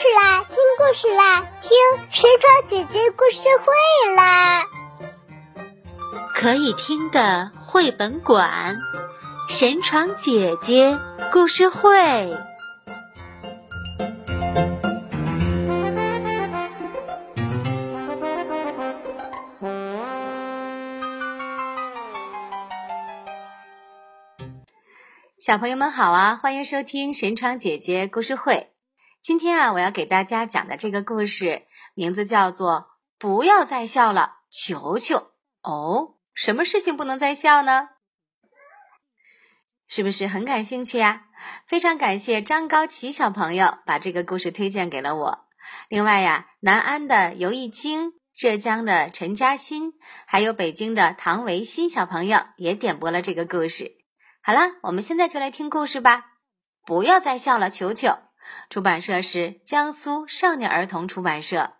事啦，听故事啦，听神床姐姐故事会啦！可以听的绘本馆，神床姐姐故事会。小朋友们好啊，欢迎收听神床姐姐故事会。今天啊，我要给大家讲的这个故事名字叫做《不要再笑了，球球》哦。什么事情不能再笑呢？是不是很感兴趣呀？非常感谢张高奇小朋友把这个故事推荐给了我。另外呀，南安的尤艺清、浙江的陈嘉欣，还有北京的唐维新小朋友也点播了这个故事。好了，我们现在就来听故事吧。不要再笑了，球球。出版社是江苏少年儿童出版社。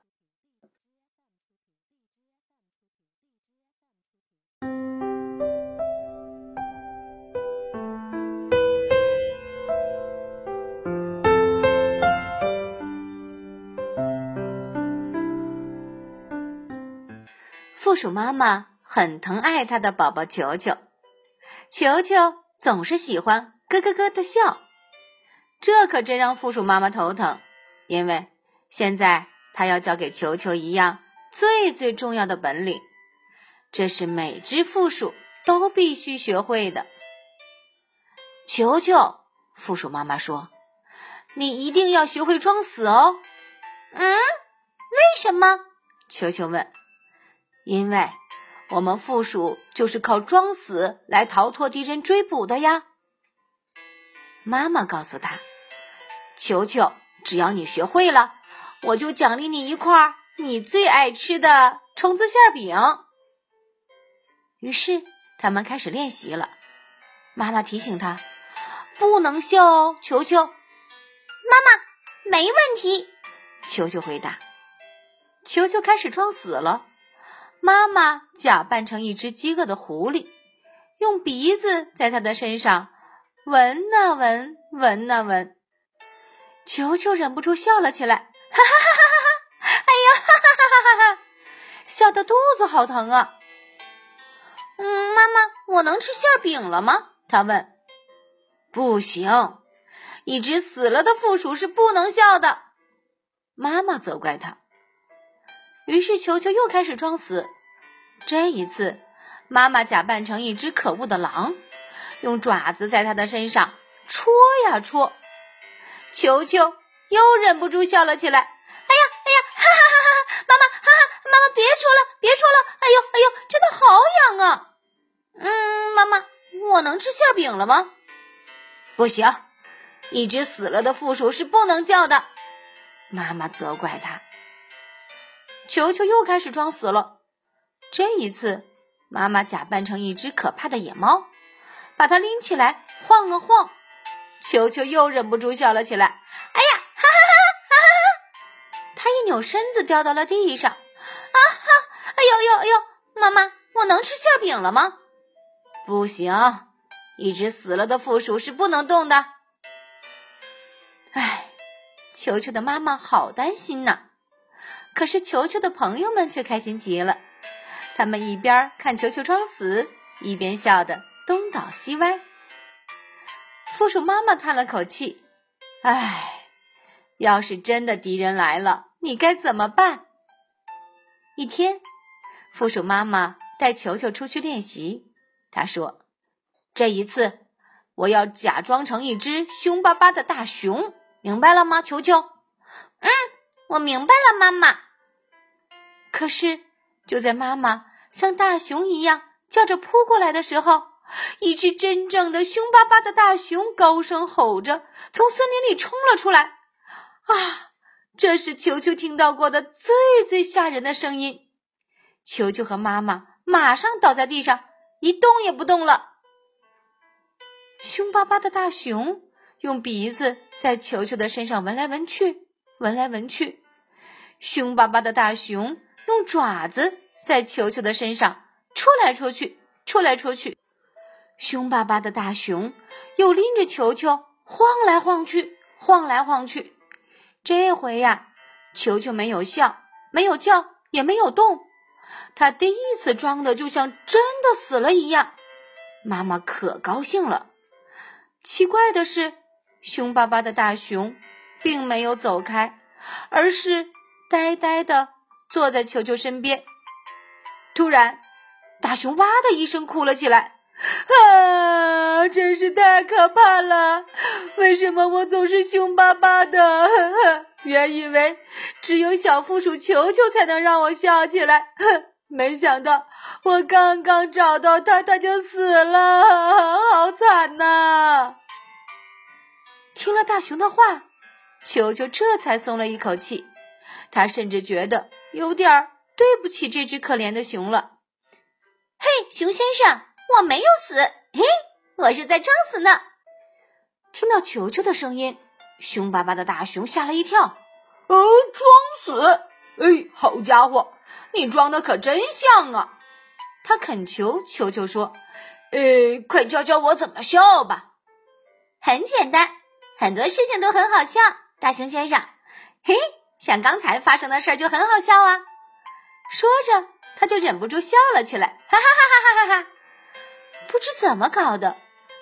附属妈妈很疼爱她的宝宝球球，球球总是喜欢咯咯咯的笑。这可真让负鼠妈妈头疼，因为现在她要教给球球一样最最重要的本领，这是每只负鼠都必须学会的。球球，负鼠妈妈说：“你一定要学会装死哦。”“嗯，为什么？”球球问。“因为我们负鼠就是靠装死来逃脱敌人追捕的呀。”妈妈告诉他。球球，只要你学会了，我就奖励你一块你最爱吃的虫子馅饼。于是他们开始练习了。妈妈提醒他，不能笑哦，球球。妈妈，没问题。球球回答。球球开始装死了。妈妈假扮成一只饥饿的狐狸，用鼻子在他的身上闻呐闻，闻呐闻。球球忍不住笑了起来，哈哈哈哈哈哈！哎呀，哈哈哈哈哈哈！笑得肚子好疼啊！嗯，妈妈，我能吃馅饼了吗？他问。不行，一只死了的负鼠是不能笑的。妈妈责怪他。于是球球又开始装死。这一次，妈妈假扮成一只可恶的狼，用爪子在他的身上戳呀戳。球球又忍不住笑了起来。哎呀哎呀，哈哈哈哈！妈妈，哈哈，妈妈别戳了，别戳了！哎呦哎呦，真的好痒啊！嗯，妈妈，我能吃馅饼了吗？不行，一只死了的负鼠是不能叫的。妈妈责怪他。球球又开始装死了。这一次，妈妈假扮成一只可怕的野猫，把它拎起来晃了晃。球球又忍不住笑了起来。哎呀，哈哈哈哈哈哈！他一扭身子掉到了地上。啊哈！哎呦呦哎呦！妈妈，我能吃馅饼了吗？不行，一只死了的负鼠是不能动的。哎，球球的妈妈好担心呐。可是球球的朋友们却开心极了，他们一边看球球装死，一边笑得东倒西歪。负鼠妈妈叹了口气：“唉，要是真的敌人来了，你该怎么办？”一天，负鼠妈妈带球球出去练习。她说：“这一次，我要假装成一只凶巴巴的大熊，明白了吗？”球球：“嗯，我明白了，妈妈。”可是，就在妈妈像大熊一样叫着扑过来的时候，一只真正的凶巴巴的大熊高声吼着，从森林里冲了出来。啊，这是球球听到过的最最吓人的声音。球球和妈妈马上倒在地上，一动也不动了。凶巴巴的大熊用鼻子在球球的身上闻来闻去，闻来闻去。凶巴巴的大熊用爪子在球球的身上戳来戳去，戳来戳去。凶巴巴的大熊又拎着球球晃来晃去，晃来晃去。这回呀，球球没有笑，没有叫，也没有动。他第一次装的就像真的死了一样。妈妈可高兴了。奇怪的是，凶巴巴的大熊并没有走开，而是呆呆的坐在球球身边。突然，大熊哇的一声哭了起来。啊！真是太可怕了！为什么我总是凶巴巴的？原以为只有小负鼠球球才能让我笑起来，没想到我刚刚找到它，它就死了，好惨呐！听了大熊的话，球球这才松了一口气，他甚至觉得有点对不起这只可怜的熊了。嘿，熊先生！我没有死，嘿，我是在装死呢。听到球球的声音，凶巴巴的大熊吓了一跳。呃，装死？哎，好家伙，你装的可真像啊！他恳求球球说：“呃，快教教我怎么笑吧。”很简单，很多事情都很好笑。大熊先生，嘿，像刚才发生的事儿就很好笑啊。说着，他就忍不住笑了起来，哈哈哈哈哈哈！不知怎么搞的，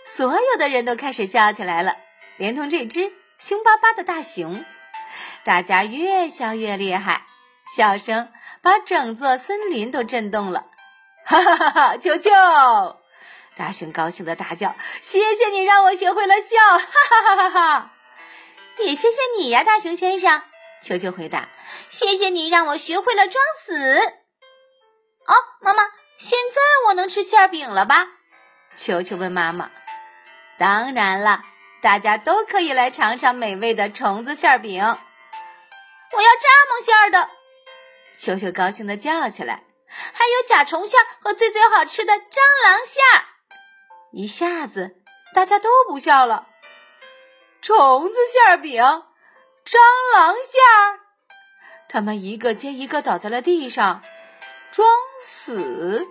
所有的人都开始笑起来了，连同这只凶巴巴的大熊。大家越笑越厉害，笑声把整座森林都震动了。哈哈哈哈！球球，大熊高兴的大叫：“谢谢你让我学会了笑！”哈哈哈哈哈！也谢谢你呀，大熊先生。球球回答：“谢谢你让我学会了装死。”哦，妈妈，现在我能吃馅饼了吧？球球问妈妈：“当然了，大家都可以来尝尝美味的虫子馅饼。”我要蚱蜢馅的！球球高兴的叫起来：“还有甲虫馅和最最好吃的蟑螂馅！”一下子，大家都不笑了。虫子馅饼、蟑螂馅儿，他们一个接一个倒在了地上，装死。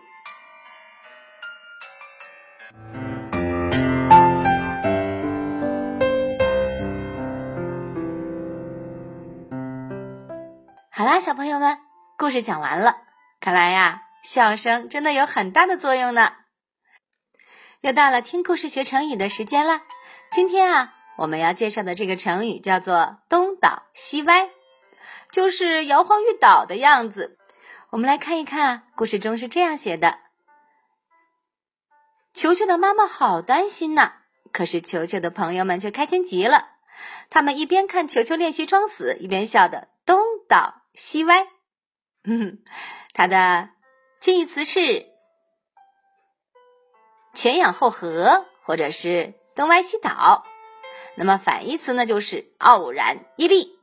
小朋友们，故事讲完了。看来呀，笑声真的有很大的作用呢。又到了听故事学成语的时间了。今天啊，我们要介绍的这个成语叫做“东倒西歪”，就是摇晃欲倒的样子。我们来看一看啊，故事中是这样写的：球球的妈妈好担心呐，可是球球的朋友们却开心极了。他们一边看球球练习装死，一边笑的东倒。西歪，嗯，它的近义词是前仰后合，或者是东歪西倒。那么反义词呢，就是傲然屹立。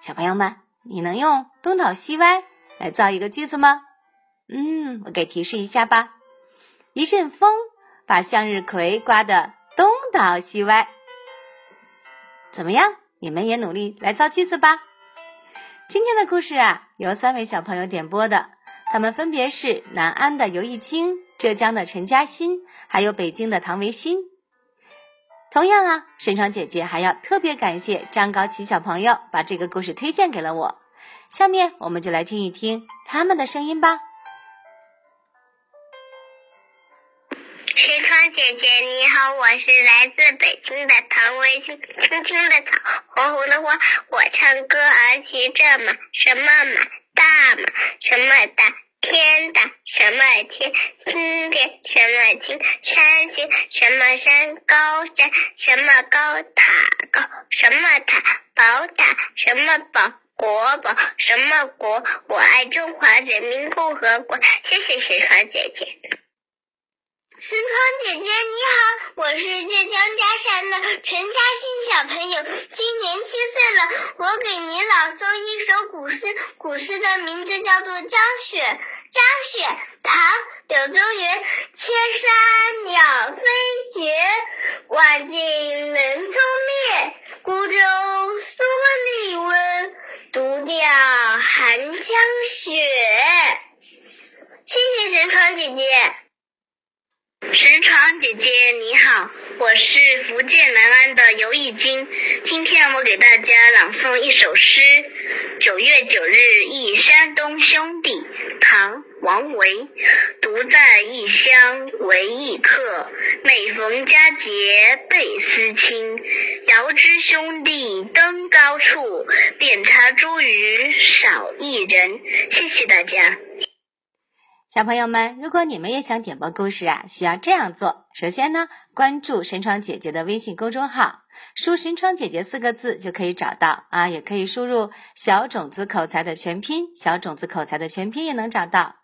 小朋友们，你能用东倒西歪来造一个句子吗？嗯，我给提示一下吧。一阵风把向日葵刮得东倒西歪，怎么样？你们也努力来造句子吧。今天的故事啊，由三位小朋友点播的，他们分别是南安的尤一清、浙江的陈嘉欣，还有北京的唐维新。同样啊，沈窗姐姐还要特别感谢张高奇小朋友把这个故事推荐给了我。下面我们就来听一听他们的声音吧。姐姐你好，我是来自北京的唐维新。青青的草，红红的花，我唱歌儿骑着马，什么马？大马。什么大？天大。什么天？青天。什么青？山青。什么山？高山。什么高？塔高。什么塔？宝塔。什么宝？国宝。什么国？我爱中华人民共和国。谢谢沈窗姐姐。神窗姐姐你好，我是浙江嘉善的陈嘉欣小朋友，今年七岁了。我给您朗诵一首古诗，古诗的名字叫做《江雪》。江雪，唐·柳宗元。千山鸟飞绝，万径人踪灭。孤舟蓑笠翁，独钓寒江雪。谢谢神窗姐姐。神床姐姐你好，我是福建南安的尤艺金。今天我给大家朗诵一首诗：九月九日忆山东兄弟，唐·王维。独在异乡为异客，每逢佳节倍思亲。遥知兄弟登高处，遍插茱萸少一人。谢谢大家。小朋友们，如果你们也想点播故事啊，需要这样做：首先呢，关注神窗姐姐的微信公众号，输“神窗姐姐”四个字就可以找到啊，也可以输入“小种子口才”的全拼，“小种子口才”的全拼也能找到。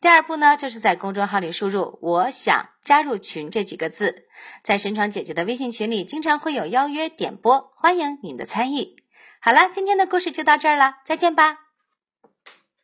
第二步呢，就是在公众号里输入“我想加入群”这几个字，在神窗姐姐的微信群里，经常会有邀约点播，欢迎您的参与。好了，今天的故事就到这儿了，再见吧。